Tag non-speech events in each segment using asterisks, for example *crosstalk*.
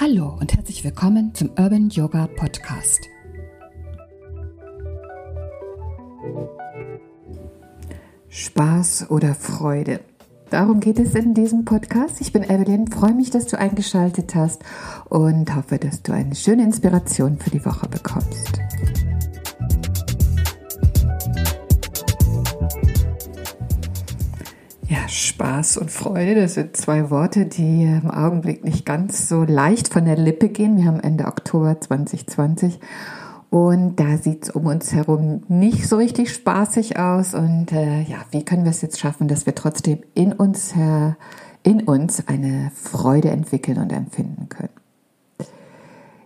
Hallo und herzlich willkommen zum Urban Yoga Podcast. Spaß oder Freude? Darum geht es in diesem Podcast. Ich bin Evelyn, freue mich, dass du eingeschaltet hast und hoffe, dass du eine schöne Inspiration für die Woche bekommst. Ja, Spaß und Freude, das sind zwei Worte, die im Augenblick nicht ganz so leicht von der Lippe gehen. Wir haben Ende Oktober 2020 und da sieht es um uns herum nicht so richtig spaßig aus. Und äh, ja, wie können wir es jetzt schaffen, dass wir trotzdem in uns, äh, in uns eine Freude entwickeln und empfinden können?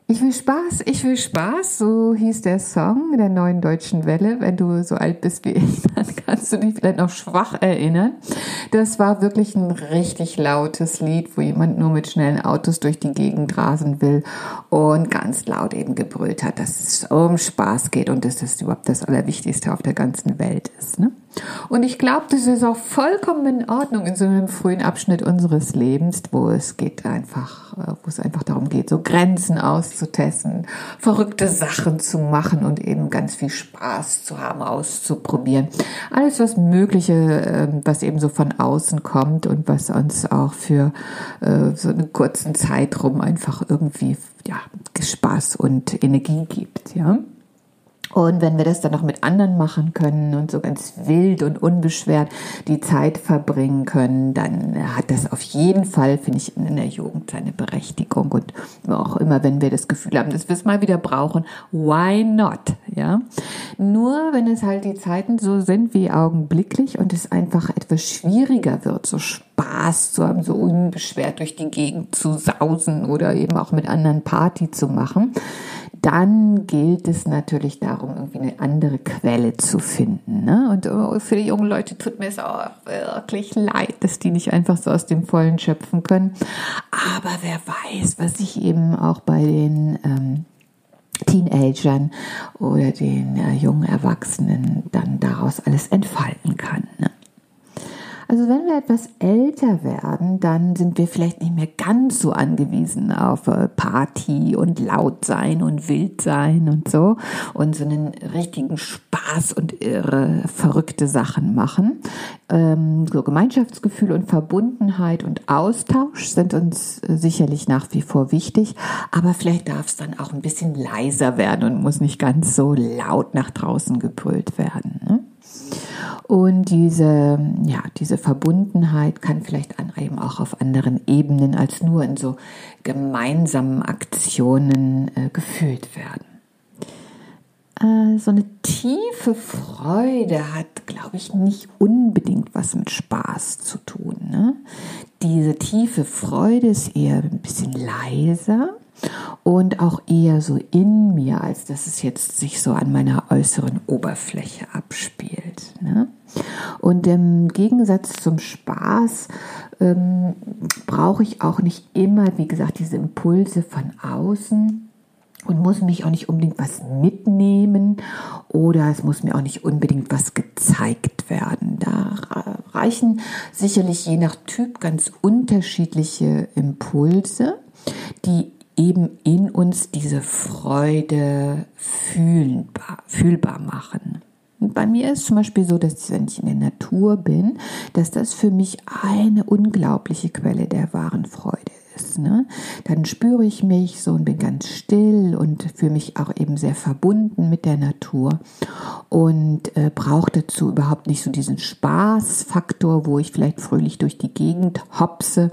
Ich will Spaß, ich will Spaß, so hieß der Song der neuen deutschen Welle. Wenn du so alt bist wie ich, *laughs* dann kannst du dich vielleicht noch schwach erinnern. Das war wirklich ein richtig lautes Lied, wo jemand nur mit schnellen Autos durch die Gegend rasen will und ganz laut eben gebrüllt hat, dass es um Spaß geht und dass das überhaupt das Allerwichtigste auf der ganzen Welt ist. Ne? Und ich glaube, das ist auch vollkommen in Ordnung in so einem frühen Abschnitt unseres Lebens, wo es geht einfach, äh, wo es einfach darum geht, so Grenzen auszutesten, verrückte Sachen zu machen und eben ganz viel Spaß zu haben, auszuprobieren. Alles, was Mögliche, ähm, was eben so von außen kommt und was uns auch für äh, so einen kurzen Zeitraum einfach irgendwie, ja, Spaß und Energie gibt, ja. Und wenn wir das dann noch mit anderen machen können und so ganz wild und unbeschwert die Zeit verbringen können, dann hat das auf jeden Fall, finde ich, in der Jugend seine Berechtigung. Und auch immer, wenn wir das Gefühl haben, dass wir es mal wieder brauchen, why not? Ja. Nur wenn es halt die Zeiten so sind wie augenblicklich und es einfach etwas schwieriger wird, so Spaß zu haben, so unbeschwert durch die Gegend zu sausen oder eben auch mit anderen Party zu machen, dann gilt es natürlich darum, irgendwie eine andere Quelle zu finden. Ne? Und oh, für die jungen Leute tut mir es auch wirklich leid, dass die nicht einfach so aus dem Vollen schöpfen können. Aber wer weiß, was sich eben auch bei den ähm, Teenagern oder den äh, jungen Erwachsenen dann daraus alles entfalten kann. Ne? Also wenn wir etwas älter werden, dann sind wir vielleicht nicht mehr ganz so angewiesen auf äh, Party und laut sein und wild sein und so und so einen richtigen Spaß und irre, verrückte Sachen machen. Ähm, so Gemeinschaftsgefühl und Verbundenheit und Austausch sind uns äh, sicherlich nach wie vor wichtig, aber vielleicht darf es dann auch ein bisschen leiser werden und muss nicht ganz so laut nach draußen gebrüllt werden. Ne? Und diese, ja, diese Verbundenheit kann vielleicht eben auch auf anderen Ebenen als nur in so gemeinsamen Aktionen äh, gefühlt werden. Äh, so eine tiefe Freude hat, glaube ich, nicht unbedingt was mit Spaß zu tun. Ne? Diese tiefe Freude ist eher ein bisschen leiser und auch eher so in mir, als dass es jetzt sich so an meiner äußeren Oberfläche abspielt. Und im Gegensatz zum Spaß ähm, brauche ich auch nicht immer, wie gesagt, diese Impulse von außen und muss mich auch nicht unbedingt was mitnehmen oder es muss mir auch nicht unbedingt was gezeigt werden. Da reichen sicherlich je nach Typ ganz unterschiedliche Impulse, die eben in uns diese Freude fühlbar machen. Bei mir ist zum Beispiel so, dass wenn ich in der Natur bin, dass das für mich eine unglaubliche Quelle der wahren Freude ist. Ne? Dann spüre ich mich so und bin ganz still und fühle mich auch eben sehr verbunden mit der Natur und äh, brauche dazu überhaupt nicht so diesen Spaßfaktor, wo ich vielleicht fröhlich durch die Gegend hopse,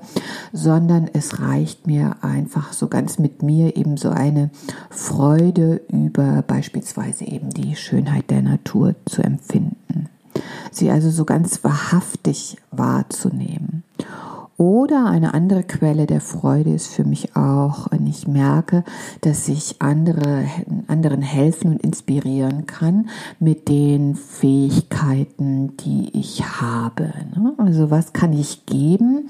sondern es reicht mir einfach so ganz mit mir eben so eine Freude über beispielsweise eben die Schönheit der Natur zu empfinden. Sie also so ganz wahrhaftig wahrzunehmen. Oder eine andere Quelle der Freude ist für mich auch, wenn ich merke, dass ich andere, anderen helfen und inspirieren kann mit den Fähigkeiten, die ich habe. Ne? Also was kann ich geben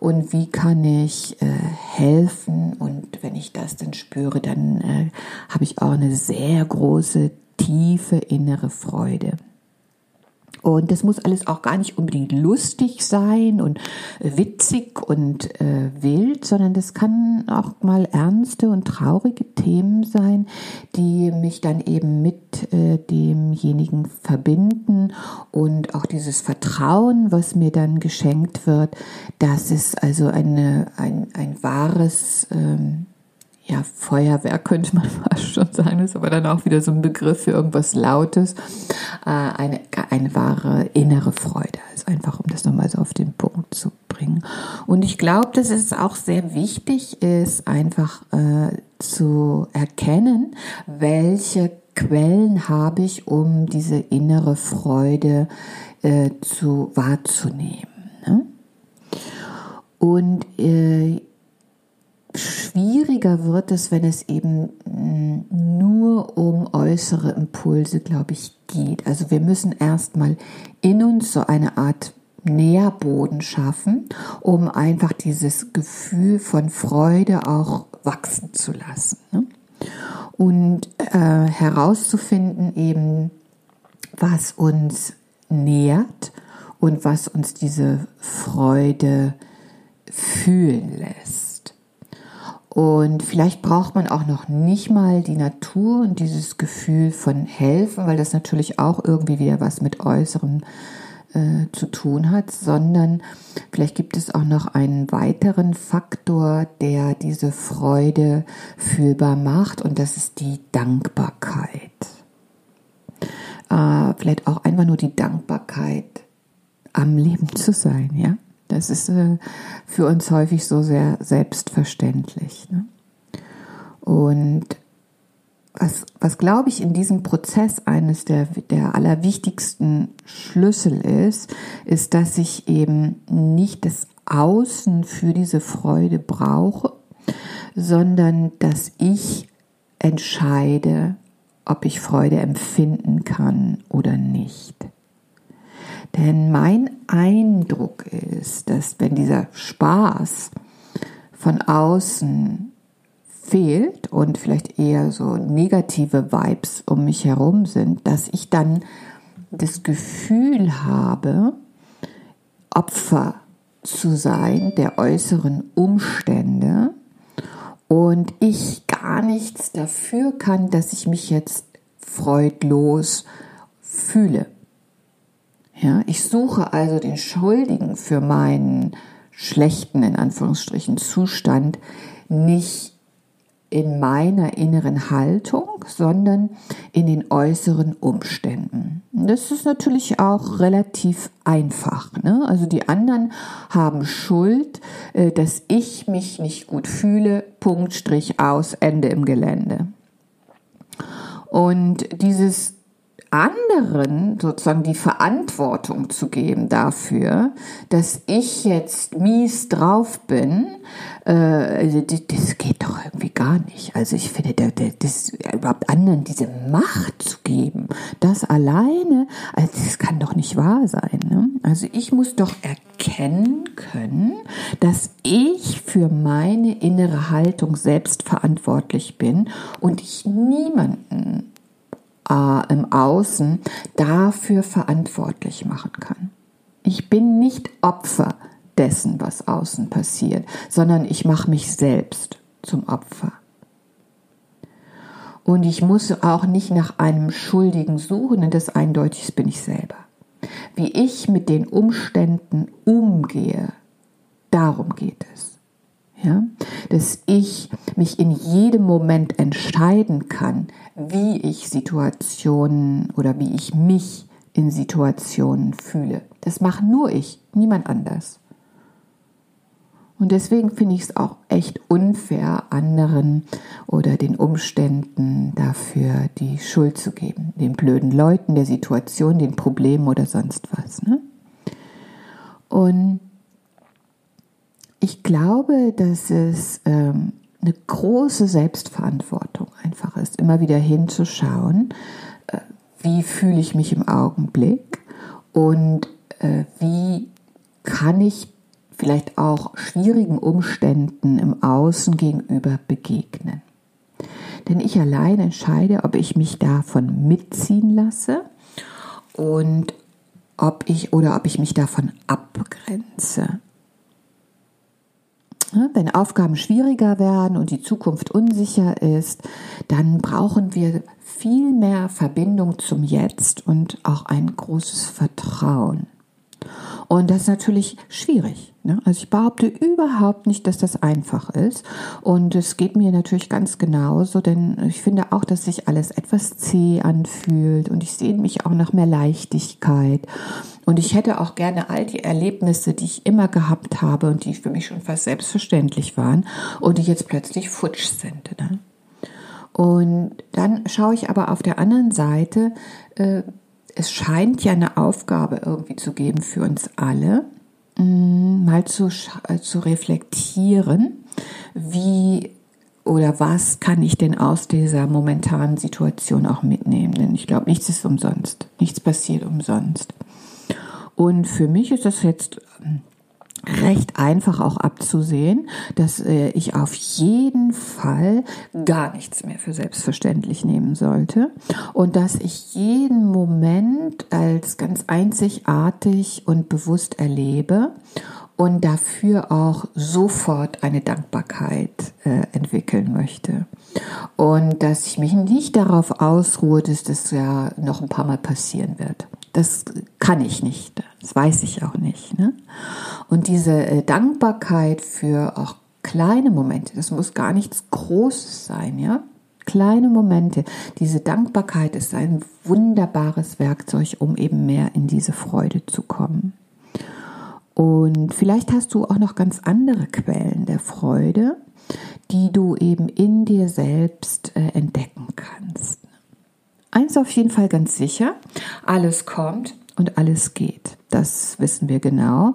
und wie kann ich äh, helfen? Und wenn ich das dann spüre, dann äh, habe ich auch eine sehr große, tiefe innere Freude. Und das muss alles auch gar nicht unbedingt lustig sein und witzig und äh, wild, sondern das kann auch mal ernste und traurige Themen sein, die mich dann eben mit äh, demjenigen verbinden und auch dieses Vertrauen, was mir dann geschenkt wird, dass es also eine, ein, ein wahres ähm, ja, Feuerwerk könnte man *laughs* fast schon sagen, ist aber dann auch wieder so ein Begriff für irgendwas Lautes, äh, eine, eine wahre innere Freude. Also einfach, um das nochmal so auf den Punkt zu bringen. Und ich glaube, dass es auch sehr wichtig ist, einfach äh, zu erkennen, welche Quellen habe ich, um diese innere Freude äh, zu wahrzunehmen. Ne? Und äh, schwieriger wird es, wenn es eben mm, nur um äußere Impulse, glaube ich, geht. Also wir müssen erstmal in uns so eine Art Nährboden schaffen, um einfach dieses Gefühl von Freude auch wachsen zu lassen. Ne? Und äh, herauszufinden eben, was uns nährt und was uns diese Freude fühlen lässt. Und vielleicht braucht man auch noch nicht mal die Natur und dieses Gefühl von helfen, weil das natürlich auch irgendwie wieder was mit Äußerem äh, zu tun hat, sondern vielleicht gibt es auch noch einen weiteren Faktor, der diese Freude fühlbar macht und das ist die Dankbarkeit. Äh, vielleicht auch einfach nur die Dankbarkeit, am Leben zu sein, ja. Das ist äh, für uns häufig so sehr selbstverständlich. Ne? Und was, was glaube ich in diesem Prozess eines der, der allerwichtigsten Schlüssel ist, ist, dass ich eben nicht das Außen für diese Freude brauche, sondern dass ich entscheide, ob ich Freude empfinden kann oder nicht. Denn mein Eindruck ist, dass wenn dieser Spaß von außen fehlt und vielleicht eher so negative Vibes um mich herum sind, dass ich dann das Gefühl habe, Opfer zu sein der äußeren Umstände und ich gar nichts dafür kann, dass ich mich jetzt freudlos fühle. Ja, ich suche also den Schuldigen für meinen schlechten, in Anführungsstrichen, Zustand nicht in meiner inneren Haltung, sondern in den äußeren Umständen. Das ist natürlich auch relativ einfach. Ne? Also die anderen haben Schuld, äh, dass ich mich nicht gut fühle. Punkt, Strich aus, Ende im Gelände. Und dieses anderen sozusagen die Verantwortung zu geben dafür, dass ich jetzt mies drauf bin, äh, das geht doch irgendwie gar nicht. Also ich finde, das überhaupt anderen diese Macht zu geben, das alleine, also das kann doch nicht wahr sein. Ne? Also ich muss doch erkennen können, dass ich für meine innere Haltung selbst verantwortlich bin und ich niemanden äh, im Außen dafür verantwortlich machen kann. Ich bin nicht Opfer dessen, was außen passiert, sondern ich mache mich selbst zum Opfer. Und ich muss auch nicht nach einem Schuldigen suchen, denn das eindeutig bin ich selber. Wie ich mit den Umständen umgehe, darum geht es. Ja? Dass ich mich in jedem Moment entscheiden kann, wie ich Situationen oder wie ich mich in Situationen fühle. Das mache nur ich, niemand anders. Und deswegen finde ich es auch echt unfair, anderen oder den Umständen dafür die Schuld zu geben. Den blöden Leuten, der Situation, den Problemen oder sonst was. Ne? Und ich glaube, dass es ähm, eine große Selbstverantwortung einfach ist, immer wieder hinzuschauen, äh, wie fühle ich mich im Augenblick und äh, wie kann ich vielleicht auch schwierigen Umständen im Außen gegenüber begegnen. Denn ich allein entscheide, ob ich mich davon mitziehen lasse und ob ich oder ob ich mich davon abgrenze. Wenn Aufgaben schwieriger werden und die Zukunft unsicher ist, dann brauchen wir viel mehr Verbindung zum Jetzt und auch ein großes Vertrauen. Und das ist natürlich schwierig. Ne? Also ich behaupte überhaupt nicht, dass das einfach ist. Und es geht mir natürlich ganz genauso, denn ich finde auch, dass sich alles etwas zäh anfühlt und ich sehne mich auch nach mehr Leichtigkeit. Und ich hätte auch gerne all die Erlebnisse, die ich immer gehabt habe und die für mich schon fast selbstverständlich waren und die jetzt plötzlich futsch sind. Ne? Und dann schaue ich aber auf der anderen Seite, äh, es scheint ja eine Aufgabe irgendwie zu geben für uns alle, mm, mal zu, äh, zu reflektieren, wie oder was kann ich denn aus dieser momentanen Situation auch mitnehmen? Denn ich glaube, nichts ist umsonst. Nichts passiert umsonst. Und für mich ist das jetzt ähm, recht einfach auch abzusehen, dass äh, ich auf jeden Fall gar nichts mehr für selbstverständlich nehmen sollte und dass ich jeden Moment als ganz einzigartig und bewusst erlebe und dafür auch sofort eine Dankbarkeit äh, entwickeln möchte. Und dass ich mich nicht darauf ausruhe, dass das ja noch ein paar Mal passieren wird. Das kann ich nicht. Das weiß ich auch nicht. Ne? Und diese äh, Dankbarkeit für auch kleine Momente, das muss gar nichts Großes sein, ja. Kleine Momente. Diese Dankbarkeit ist ein wunderbares Werkzeug, um eben mehr in diese Freude zu kommen. Und vielleicht hast du auch noch ganz andere Quellen der Freude, die du eben in dir selbst äh, entdecken kannst. Eins auf jeden Fall ganz sicher, alles kommt und alles geht. Das wissen wir genau.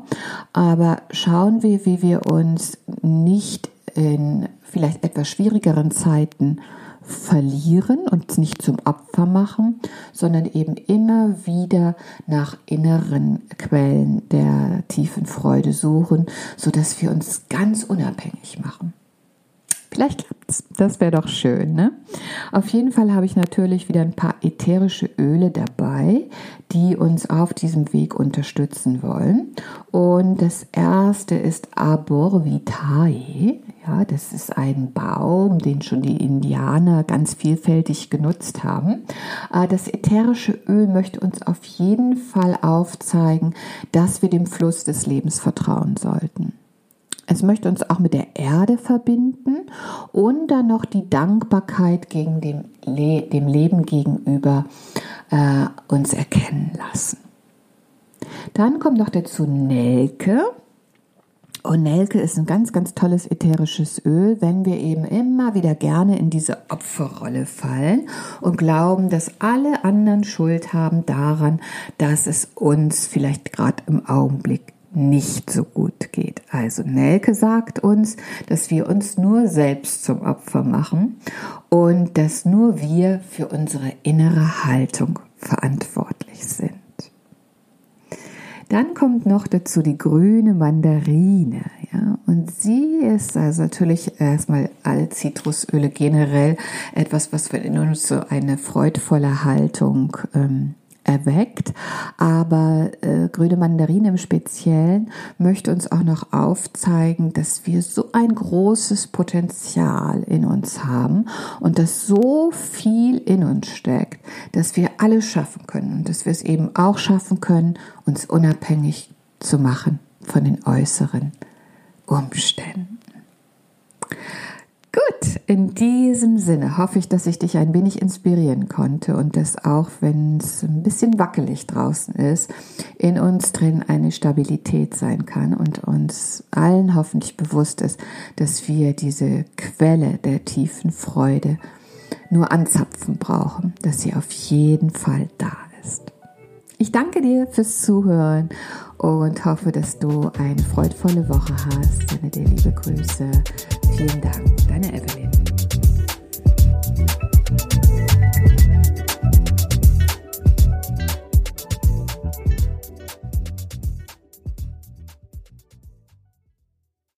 Aber schauen wir, wie wir uns nicht in vielleicht etwas schwierigeren Zeiten verlieren und nicht zum Opfer machen, sondern eben immer wieder nach inneren Quellen der tiefen Freude suchen, sodass wir uns ganz unabhängig machen. Vielleicht klappt's. Das wäre doch schön, ne? Auf jeden Fall habe ich natürlich wieder ein paar ätherische Öle dabei, die uns auf diesem Weg unterstützen wollen. Und das erste ist Arbor Vitae. Ja, das ist ein Baum, den schon die Indianer ganz vielfältig genutzt haben. Äh, das ätherische Öl möchte uns auf jeden Fall aufzeigen, dass wir dem Fluss des Lebens vertrauen sollten. Es möchte uns auch mit der Erde verbinden und dann noch die Dankbarkeit gegen dem, Le dem Leben gegenüber äh, uns erkennen lassen. Dann kommt noch dazu Nelke. Und Nelke ist ein ganz, ganz tolles ätherisches Öl, wenn wir eben immer wieder gerne in diese Opferrolle fallen und glauben, dass alle anderen Schuld haben daran, dass es uns vielleicht gerade im Augenblick nicht so gut geht. Also Nelke sagt uns, dass wir uns nur selbst zum Opfer machen und dass nur wir für unsere innere Haltung verantwortlich sind. Dann kommt noch dazu die grüne Mandarine. Ja, und sie ist also natürlich erstmal alle Zitrusöle generell etwas, was in uns so eine freudvolle Haltung ähm, erweckt. Aber äh, grüne Mandarine im Speziellen möchte uns auch noch aufzeigen, dass wir so ein großes Potenzial in uns haben und dass so viel in uns steckt, dass wir alles schaffen können und dass wir es eben auch schaffen können, uns unabhängig zu machen von den äußeren Umständen. Gut, in diesem Sinne hoffe ich, dass ich dich ein wenig inspirieren konnte und dass auch, wenn es ein bisschen wackelig draußen ist, in uns drin eine Stabilität sein kann und uns allen hoffentlich bewusst ist, dass wir diese Quelle der tiefen Freude nur anzapfen brauchen, dass sie auf jeden Fall da ist. Ich danke dir fürs Zuhören und hoffe, dass du eine freudvolle Woche hast. Sende dir liebe Grüße. Vielen Dank, deine Evelyn.